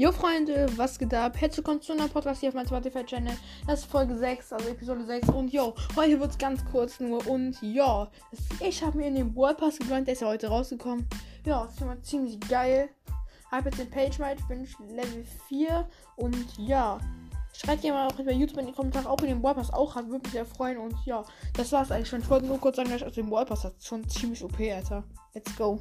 Jo Freunde, was geht ab? Herzlich willkommen zu einer Podcast hier auf meinem Spotify-Channel. Das ist Folge 6, also Episode 6. Und jo, heute wird es ganz kurz nur. Und ja, ich habe mir in den World Pass gegönnt, der ist ja heute rausgekommen. Ja, ist immer ziemlich geil. Habe jetzt den Page Might, bin ich Level 4. Und ja, schreibt ihr mal auch bei YouTube in die Kommentare, ob ihr den World Pass auch habt. Würde mich sehr freuen. Und ja, das war's eigentlich schon. Ich wollte nur kurz sagen, dass ich aus dem World Pass hat schon ziemlich OP, Alter. Let's go.